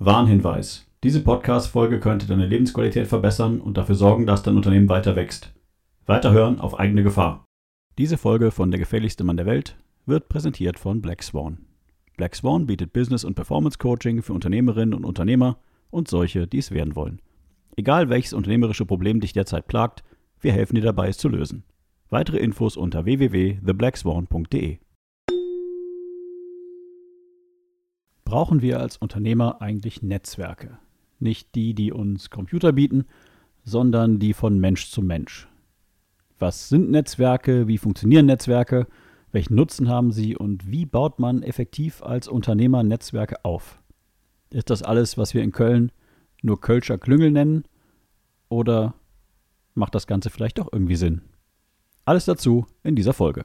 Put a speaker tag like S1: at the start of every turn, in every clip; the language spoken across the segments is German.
S1: Warnhinweis. Diese Podcast-Folge könnte deine Lebensqualität verbessern und dafür sorgen, dass dein Unternehmen weiter wächst. Weiterhören auf eigene Gefahr. Diese Folge von Der gefährlichste Mann der Welt wird präsentiert von Black Swan. Black Swan bietet Business- und Performance-Coaching für Unternehmerinnen und Unternehmer und solche, die es werden wollen. Egal welches unternehmerische Problem dich derzeit plagt, wir helfen dir dabei, es zu lösen. Weitere Infos unter www.theblackswan.de. brauchen wir als Unternehmer eigentlich Netzwerke. Nicht die, die uns Computer bieten, sondern die von Mensch zu Mensch. Was sind Netzwerke? Wie funktionieren Netzwerke? Welchen Nutzen haben sie und wie baut man effektiv als Unternehmer Netzwerke auf? Ist das alles, was wir in Köln nur Kölscher Klüngel nennen? Oder macht das Ganze vielleicht doch irgendwie Sinn? Alles dazu in dieser Folge.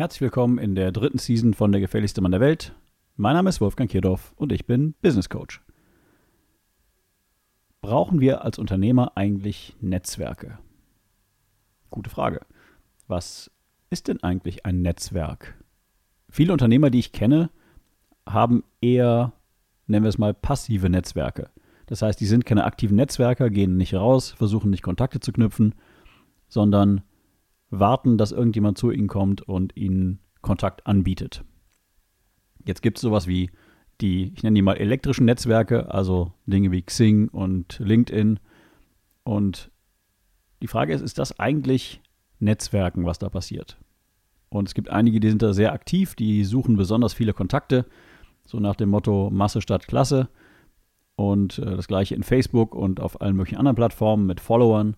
S1: Herzlich willkommen in der dritten Season von Der gefährlichste Mann der Welt. Mein Name ist Wolfgang Kierdorf und ich bin Business Coach. Brauchen wir als Unternehmer eigentlich Netzwerke? Gute Frage. Was ist denn eigentlich ein Netzwerk? Viele Unternehmer, die ich kenne, haben eher, nennen wir es mal, passive Netzwerke. Das heißt, die sind keine aktiven Netzwerker, gehen nicht raus, versuchen nicht Kontakte zu knüpfen, sondern warten, dass irgendjemand zu ihnen kommt und ihnen Kontakt anbietet. Jetzt gibt es sowas wie die, ich nenne die mal elektrischen Netzwerke, also Dinge wie Xing und LinkedIn. Und die Frage ist, ist das eigentlich Netzwerken, was da passiert? Und es gibt einige, die sind da sehr aktiv, die suchen besonders viele Kontakte, so nach dem Motto Masse statt Klasse. Und äh, das gleiche in Facebook und auf allen möglichen anderen Plattformen mit Followern.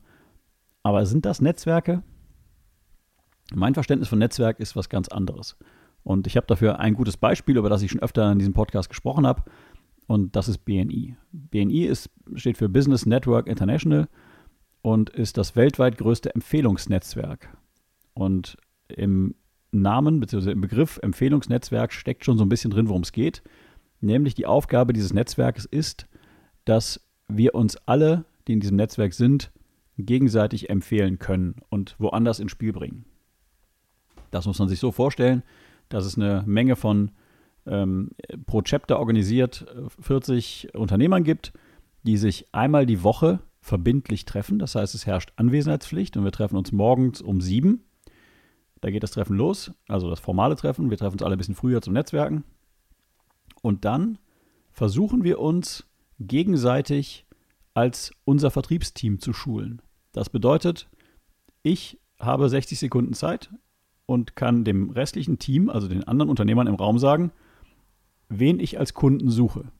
S1: Aber sind das Netzwerke? Mein Verständnis von Netzwerk ist was ganz anderes. Und ich habe dafür ein gutes Beispiel, über das ich schon öfter in diesem Podcast gesprochen habe. Und das ist BNI. BNI ist, steht für Business Network International und ist das weltweit größte Empfehlungsnetzwerk. Und im Namen bzw. im Begriff Empfehlungsnetzwerk steckt schon so ein bisschen drin, worum es geht. Nämlich die Aufgabe dieses Netzwerkes ist, dass wir uns alle, die in diesem Netzwerk sind, gegenseitig empfehlen können und woanders ins Spiel bringen. Das muss man sich so vorstellen, dass es eine Menge von ähm, pro Chapter organisiert 40 äh, Unternehmern gibt, die sich einmal die Woche verbindlich treffen. Das heißt, es herrscht Anwesenheitspflicht und wir treffen uns morgens um sieben. Da geht das Treffen los, also das formale Treffen. Wir treffen uns alle ein bisschen früher zum Netzwerken. Und dann versuchen wir uns gegenseitig als unser Vertriebsteam zu schulen. Das bedeutet, ich habe 60 Sekunden Zeit und kann dem restlichen Team, also den anderen Unternehmern im Raum sagen, wen ich als Kunden suche.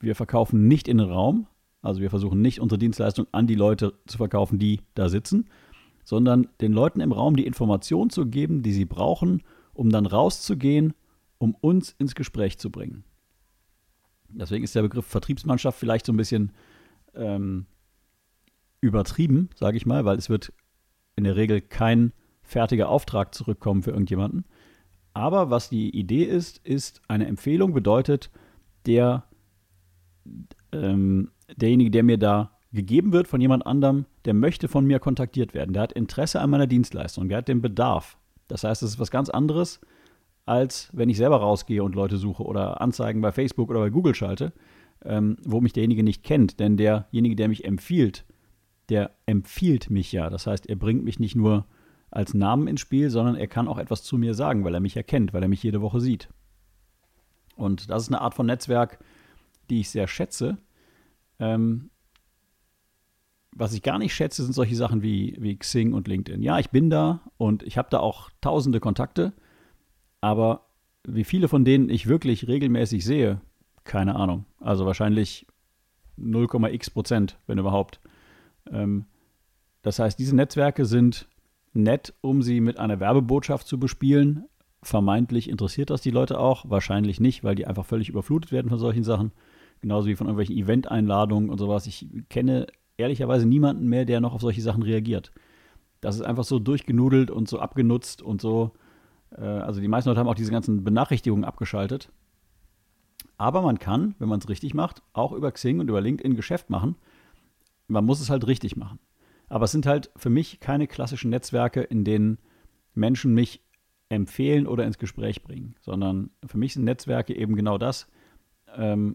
S1: Wir verkaufen nicht in den Raum, also wir versuchen nicht unsere Dienstleistung an die Leute zu verkaufen, die da sitzen, sondern den Leuten im Raum die Information zu geben, die sie brauchen, um dann rauszugehen, um uns ins Gespräch zu bringen. Deswegen ist der Begriff Vertriebsmannschaft vielleicht so ein bisschen ähm, übertrieben, sage ich mal, weil es wird in der Regel kein fertiger Auftrag zurückkommen für irgendjemanden. Aber was die Idee ist, ist, eine Empfehlung bedeutet, der, ähm, derjenige, der mir da gegeben wird von jemand anderem, der möchte von mir kontaktiert werden. Der hat Interesse an meiner Dienstleistung, der hat den Bedarf. Das heißt, es ist was ganz anderes, als wenn ich selber rausgehe und Leute suche oder Anzeigen bei Facebook oder bei Google schalte, ähm, wo mich derjenige nicht kennt. Denn derjenige, der mich empfiehlt, der empfiehlt mich ja. Das heißt, er bringt mich nicht nur als Namen ins Spiel, sondern er kann auch etwas zu mir sagen, weil er mich erkennt, weil er mich jede Woche sieht. Und das ist eine Art von Netzwerk, die ich sehr schätze. Ähm, was ich gar nicht schätze, sind solche Sachen wie, wie Xing und LinkedIn. Ja, ich bin da und ich habe da auch tausende Kontakte, aber wie viele von denen ich wirklich regelmäßig sehe, keine Ahnung. Also wahrscheinlich 0,x Prozent, wenn überhaupt. Ähm, das heißt, diese Netzwerke sind nett, um sie mit einer Werbebotschaft zu bespielen. Vermeintlich interessiert das die Leute auch, wahrscheinlich nicht, weil die einfach völlig überflutet werden von solchen Sachen. Genauso wie von irgendwelchen Event-Einladungen und sowas. Ich kenne ehrlicherweise niemanden mehr, der noch auf solche Sachen reagiert. Das ist einfach so durchgenudelt und so abgenutzt und so. Äh, also die meisten Leute haben auch diese ganzen Benachrichtigungen abgeschaltet. Aber man kann, wenn man es richtig macht, auch über Xing und über LinkedIn Geschäft machen. Man muss es halt richtig machen. Aber es sind halt für mich keine klassischen Netzwerke, in denen Menschen mich empfehlen oder ins Gespräch bringen, sondern für mich sind Netzwerke eben genau das. Ähm,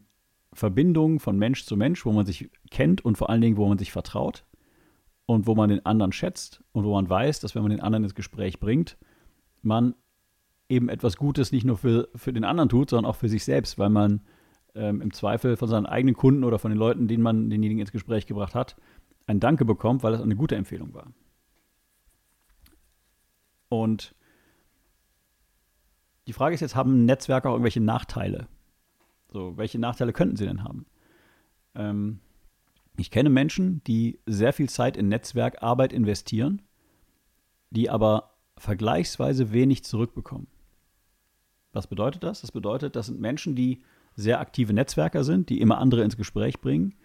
S1: Verbindungen von Mensch zu Mensch, wo man sich kennt und vor allen Dingen, wo man sich vertraut und wo man den anderen schätzt und wo man weiß, dass wenn man den anderen ins Gespräch bringt, man eben etwas Gutes nicht nur für, für den anderen tut, sondern auch für sich selbst, weil man ähm, im Zweifel von seinen eigenen Kunden oder von den Leuten, denen man denjenigen ins Gespräch gebracht hat, ein Danke bekommt, weil das eine gute Empfehlung war. Und die Frage ist jetzt, haben Netzwerke auch irgendwelche Nachteile? So, welche Nachteile könnten sie denn haben? Ähm, ich kenne Menschen, die sehr viel Zeit in Netzwerkarbeit investieren, die aber vergleichsweise wenig zurückbekommen. Was bedeutet das? Das bedeutet, das sind Menschen, die sehr aktive Netzwerker sind, die immer andere ins Gespräch bringen,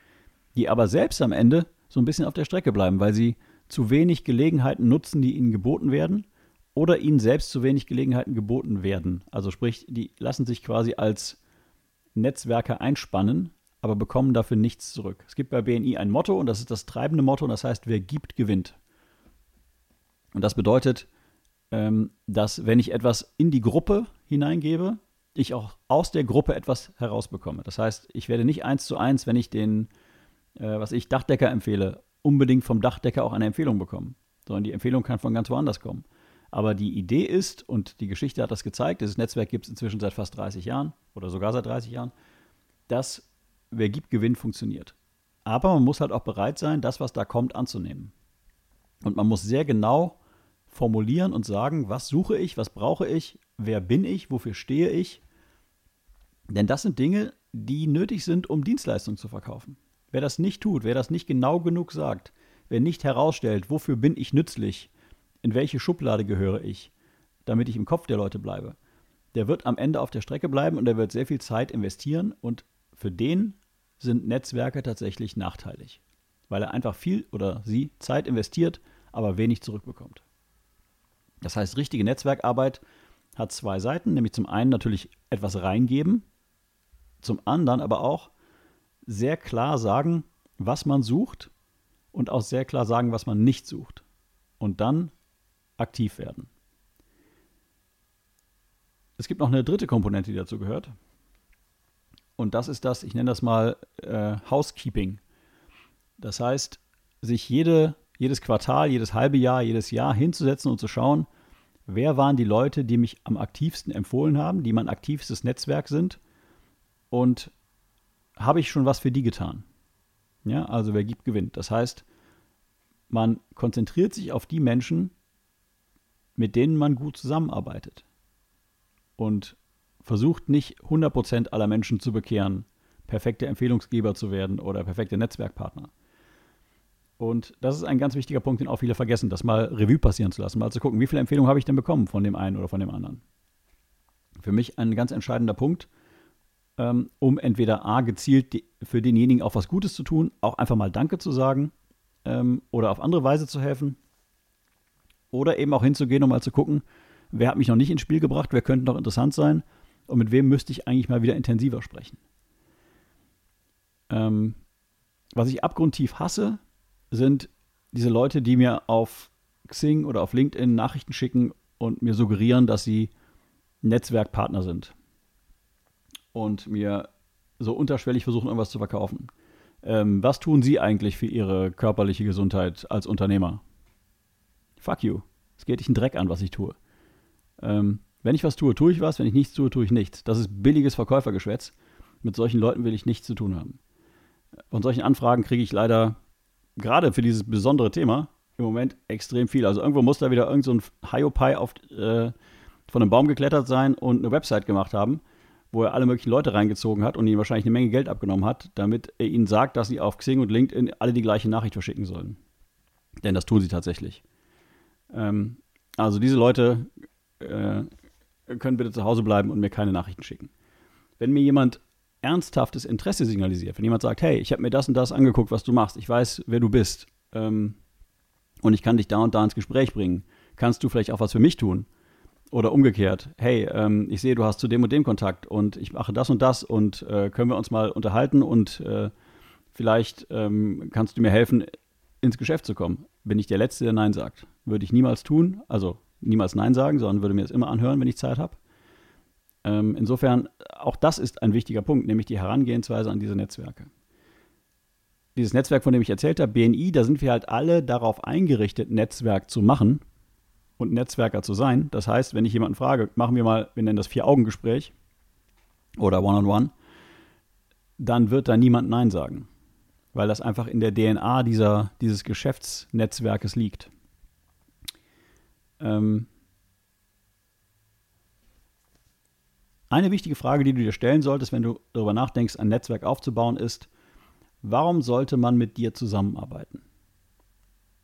S1: die aber selbst am Ende so ein bisschen auf der Strecke bleiben, weil sie zu wenig Gelegenheiten nutzen, die ihnen geboten werden, oder ihnen selbst zu wenig Gelegenheiten geboten werden. Also sprich, die lassen sich quasi als Netzwerker einspannen, aber bekommen dafür nichts zurück. Es gibt bei BNI ein Motto und das ist das treibende Motto und das heißt, wer gibt, gewinnt. Und das bedeutet, ähm, dass wenn ich etwas in die Gruppe hineingebe, ich auch aus der Gruppe etwas herausbekomme. Das heißt, ich werde nicht eins zu eins, wenn ich den, äh, was ich Dachdecker empfehle, unbedingt vom Dachdecker auch eine Empfehlung bekommen, sondern die Empfehlung kann von ganz woanders kommen. Aber die Idee ist, und die Geschichte hat das gezeigt, dieses Netzwerk gibt es inzwischen seit fast 30 Jahren oder sogar seit 30 Jahren, dass wer gibt, gewinnt funktioniert. Aber man muss halt auch bereit sein, das, was da kommt, anzunehmen. Und man muss sehr genau formulieren und sagen, was suche ich, was brauche ich, wer bin ich, wofür stehe ich. Denn das sind Dinge, die nötig sind, um Dienstleistungen zu verkaufen. Wer das nicht tut, wer das nicht genau genug sagt, wer nicht herausstellt, wofür bin ich nützlich, in welche Schublade gehöre ich, damit ich im Kopf der Leute bleibe, der wird am Ende auf der Strecke bleiben und der wird sehr viel Zeit investieren und für den sind Netzwerke tatsächlich nachteilig, weil er einfach viel oder sie Zeit investiert, aber wenig zurückbekommt. Das heißt, richtige Netzwerkarbeit hat zwei Seiten, nämlich zum einen natürlich etwas reingeben, zum anderen aber auch sehr klar sagen, was man sucht und auch sehr klar sagen, was man nicht sucht. Und dann aktiv werden. Es gibt noch eine dritte Komponente, die dazu gehört. Und das ist das, ich nenne das mal äh, Housekeeping. Das heißt, sich jede, jedes Quartal, jedes halbe Jahr, jedes Jahr hinzusetzen und zu schauen, wer waren die Leute, die mich am aktivsten empfohlen haben, die mein aktivstes Netzwerk sind und habe ich schon was für die getan. Ja, also wer gibt, gewinnt. Das heißt, man konzentriert sich auf die Menschen, mit denen man gut zusammenarbeitet. Und versucht nicht 100% aller Menschen zu bekehren, perfekte Empfehlungsgeber zu werden oder perfekte Netzwerkpartner. Und das ist ein ganz wichtiger Punkt, den auch viele vergessen, das mal Revue passieren zu lassen, mal zu gucken, wie viele Empfehlungen habe ich denn bekommen von dem einen oder von dem anderen. Für mich ein ganz entscheidender Punkt, ähm, um entweder A, gezielt für denjenigen auch was Gutes zu tun, auch einfach mal Danke zu sagen ähm, oder auf andere Weise zu helfen oder eben auch hinzugehen, um mal zu gucken, wer hat mich noch nicht ins Spiel gebracht, wer könnte noch interessant sein und mit wem müsste ich eigentlich mal wieder intensiver sprechen. Ähm, was ich abgrundtief hasse, sind diese Leute, die mir auf Xing oder auf LinkedIn Nachrichten schicken und mir suggerieren, dass sie Netzwerkpartner sind und mir so unterschwellig versuchen, irgendwas zu verkaufen. Ähm, was tun Sie eigentlich für Ihre körperliche Gesundheit als Unternehmer? fuck you. Es geht dich einen Dreck an, was ich tue. Ähm, wenn ich was tue, tue ich was. Wenn ich nichts tue, tue ich nichts. Das ist billiges Verkäufergeschwätz. Mit solchen Leuten will ich nichts zu tun haben. Von solchen Anfragen kriege ich leider gerade für dieses besondere Thema im Moment extrem viel. Also irgendwo muss da wieder irgend so ein Hiopai äh, von einem Baum geklettert sein und eine Website gemacht haben, wo er alle möglichen Leute reingezogen hat und ihnen wahrscheinlich eine Menge Geld abgenommen hat, damit er ihnen sagt, dass sie auf Xing und LinkedIn alle die gleiche Nachricht verschicken sollen. Denn das tun sie tatsächlich. Ähm, also diese Leute äh, können bitte zu Hause bleiben und mir keine Nachrichten schicken. Wenn mir jemand ernsthaftes Interesse signalisiert, wenn jemand sagt, hey, ich habe mir das und das angeguckt, was du machst, ich weiß, wer du bist ähm, und ich kann dich da und da ins Gespräch bringen, kannst du vielleicht auch was für mich tun? Oder umgekehrt, hey, ähm, ich sehe, du hast zu dem und dem Kontakt und ich mache das und das und äh, können wir uns mal unterhalten und äh, vielleicht ähm, kannst du mir helfen, ins Geschäft zu kommen. Bin ich der Letzte, der Nein sagt. Würde ich niemals tun, also niemals Nein sagen, sondern würde mir das immer anhören, wenn ich Zeit habe. Ähm, insofern, auch das ist ein wichtiger Punkt, nämlich die Herangehensweise an diese Netzwerke. Dieses Netzwerk, von dem ich erzählt habe, BNI, da sind wir halt alle darauf eingerichtet, Netzwerk zu machen und Netzwerker zu sein. Das heißt, wenn ich jemanden frage, machen wir mal, wir nennen das Vier-Augen-Gespräch oder One-on-One, -on -One, dann wird da niemand Nein sagen, weil das einfach in der DNA dieser, dieses Geschäftsnetzwerkes liegt. Ähm, Eine wichtige Frage, die du dir stellen solltest, wenn du darüber nachdenkst, ein Netzwerk aufzubauen, ist, warum sollte man mit dir zusammenarbeiten?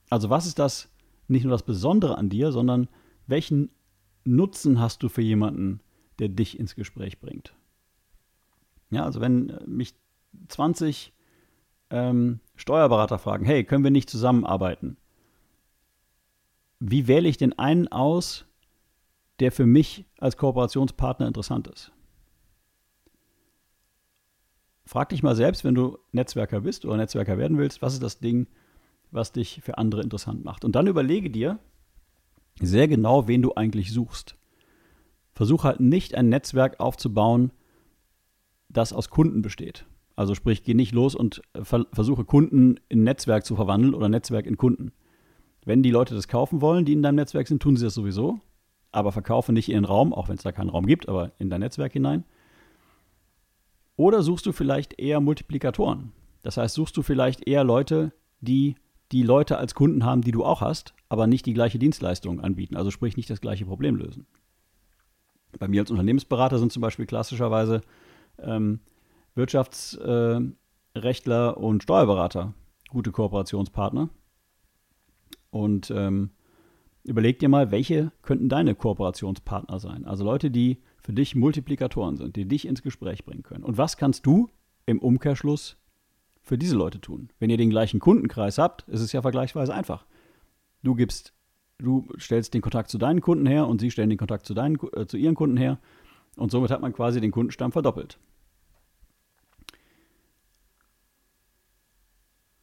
S1: Also was ist das, nicht nur das Besondere an dir, sondern welchen Nutzen hast du für jemanden, der dich ins Gespräch bringt? Ja, also wenn mich 20 ähm, Steuerberater fragen, hey, können wir nicht zusammenarbeiten? Wie wähle ich den einen aus, der für mich als Kooperationspartner interessant ist. Frag dich mal selbst, wenn du Netzwerker bist oder Netzwerker werden willst, was ist das Ding, was dich für andere interessant macht? Und dann überlege dir sehr genau, wen du eigentlich suchst. Versuch halt nicht ein Netzwerk aufzubauen, das aus Kunden besteht. Also sprich, geh nicht los und versuche Kunden in Netzwerk zu verwandeln oder Netzwerk in Kunden. Wenn die Leute das kaufen wollen, die in deinem Netzwerk sind, tun sie das sowieso aber verkaufe nicht in den Raum, auch wenn es da keinen Raum gibt, aber in dein Netzwerk hinein. Oder suchst du vielleicht eher Multiplikatoren? Das heißt, suchst du vielleicht eher Leute, die die Leute als Kunden haben, die du auch hast, aber nicht die gleiche Dienstleistung anbieten, also sprich nicht das gleiche Problem lösen. Bei mir als Unternehmensberater sind zum Beispiel klassischerweise ähm, Wirtschaftsrechtler äh, und Steuerberater gute Kooperationspartner. Und ähm, überleg dir mal, welche könnten deine Kooperationspartner sein? Also Leute, die für dich Multiplikatoren sind, die dich ins Gespräch bringen können. Und was kannst du im Umkehrschluss für diese Leute tun? Wenn ihr den gleichen Kundenkreis habt, ist es ja vergleichsweise einfach. Du gibst, du stellst den Kontakt zu deinen Kunden her und sie stellen den Kontakt zu, deinen, äh, zu ihren Kunden her. Und somit hat man quasi den Kundenstamm verdoppelt.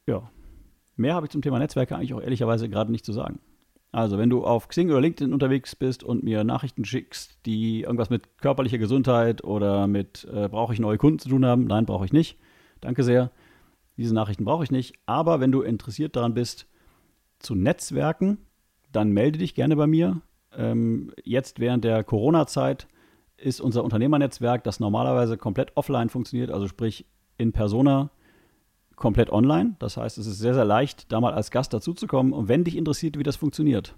S1: Ja. Mehr habe ich zum Thema Netzwerke eigentlich auch ehrlicherweise gerade nicht zu sagen. Also, wenn du auf Xing oder LinkedIn unterwegs bist und mir Nachrichten schickst, die irgendwas mit körperlicher Gesundheit oder mit äh, brauche ich neue Kunden zu tun haben, nein, brauche ich nicht. Danke sehr. Diese Nachrichten brauche ich nicht. Aber wenn du interessiert daran bist, zu Netzwerken, dann melde dich gerne bei mir. Ähm, jetzt während der Corona-Zeit ist unser Unternehmernetzwerk, das normalerweise komplett offline funktioniert, also sprich in Persona, komplett online. Das heißt, es ist sehr, sehr leicht, da mal als Gast dazuzukommen. Und wenn dich interessiert, wie das funktioniert,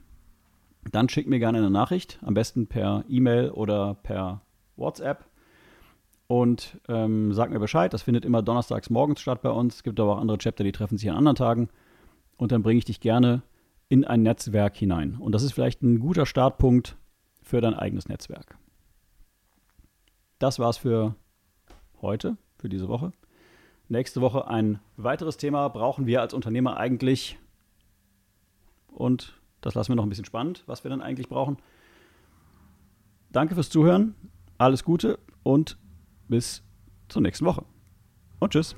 S1: dann schick mir gerne eine Nachricht, am besten per E-Mail oder per WhatsApp. Und ähm, sag mir Bescheid. Das findet immer donnerstags morgens statt bei uns. Es gibt aber auch andere Chapter, die treffen sich an anderen Tagen. Und dann bringe ich dich gerne in ein Netzwerk hinein. Und das ist vielleicht ein guter Startpunkt für dein eigenes Netzwerk. Das war's für heute, für diese Woche. Nächste Woche ein weiteres Thema. Brauchen wir als Unternehmer eigentlich? Und das lassen wir noch ein bisschen spannend, was wir dann eigentlich brauchen. Danke fürs Zuhören. Alles Gute und bis zur nächsten Woche. Und tschüss.